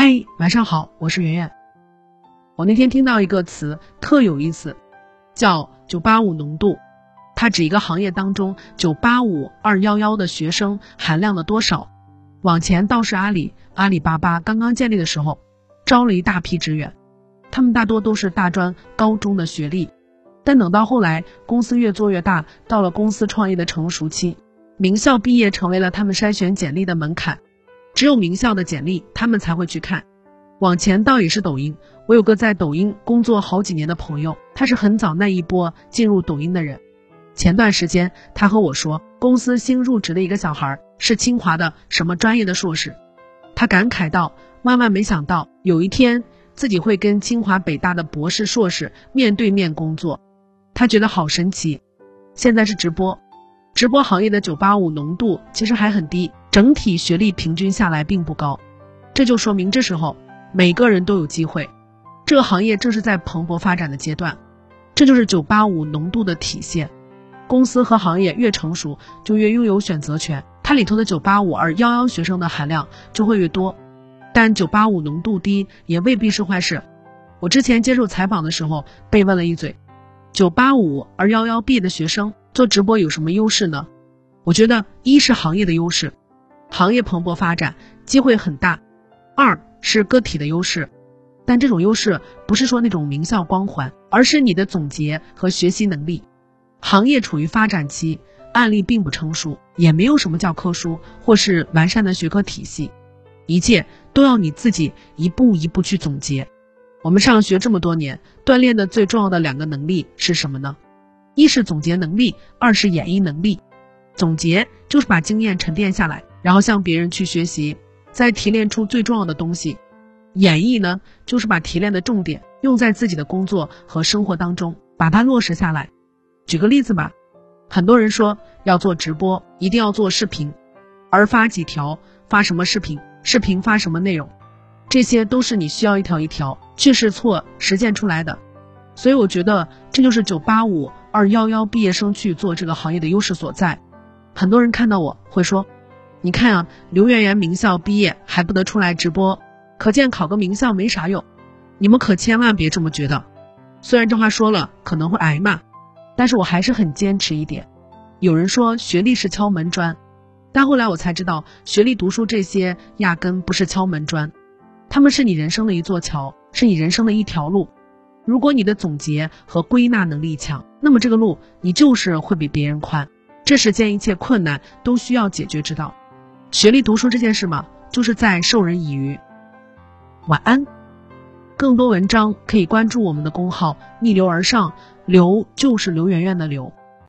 嗨，晚上好，我是圆圆。我那天听到一个词特有意思，叫“九八五浓度”，它指一个行业当中九八五、二幺幺的学生含量的多少。往前倒是阿里、阿里巴巴刚刚建立的时候，招了一大批职员，他们大多都是大专、高中的学历。但等到后来，公司越做越大，到了公司创业的成熟期，名校毕业成为了他们筛选简历的门槛。只有名校的简历，他们才会去看。往前倒也是抖音，我有个在抖音工作好几年的朋友，他是很早那一波进入抖音的人。前段时间，他和我说，公司新入职的一个小孩是清华的什么专业的硕士。他感慨道：“万万没想到，有一天自己会跟清华北大的博士、硕士面对面工作。”他觉得好神奇。现在是直播，直播行业的985浓度其实还很低。整体学历平均下来并不高，这就说明这时候每个人都有机会。这个行业正是在蓬勃发展的阶段，这就是985浓度的体现。公司和行业越成熟，就越拥有选择权，它里头的985、211学生的含量就会越多。但985浓度低也未必是坏事。我之前接受采访的时候被问了一嘴：“985、211毕业的学生做直播有什么优势呢？”我觉得一是行业的优势。行业蓬勃发展，机会很大。二是个体的优势，但这种优势不是说那种名校光环，而是你的总结和学习能力。行业处于发展期，案例并不成熟，也没有什么教科书或是完善的学科体系，一切都要你自己一步一步去总结。我们上学这么多年，锻炼的最重要的两个能力是什么呢？一是总结能力，二是演绎能力。总结就是把经验沉淀下来。然后向别人去学习，再提炼出最重要的东西。演绎呢，就是把提炼的重点用在自己的工作和生活当中，把它落实下来。举个例子吧，很多人说要做直播，一定要做视频，而发几条，发什么视频，视频发什么内容，这些都是你需要一条一条去试错实践出来的。所以我觉得这就是九八五二幺幺毕业生去做这个行业的优势所在。很多人看到我会说。你看啊，刘媛媛名校毕业还不得出来直播，可见考个名校没啥用。你们可千万别这么觉得。虽然这话说了可能会挨骂，但是我还是很坚持一点。有人说学历是敲门砖，但后来我才知道，学历、读书这些压根不是敲门砖，他们是你人生的一座桥，是你人生的一条路。如果你的总结和归纳能力强，那么这个路你就是会比别人宽。这世间一切困难都需要解决之道。学历读书这件事嘛，就是在授人以渔。晚安，更多文章可以关注我们的公号“逆流而上”，刘就是刘媛媛的刘。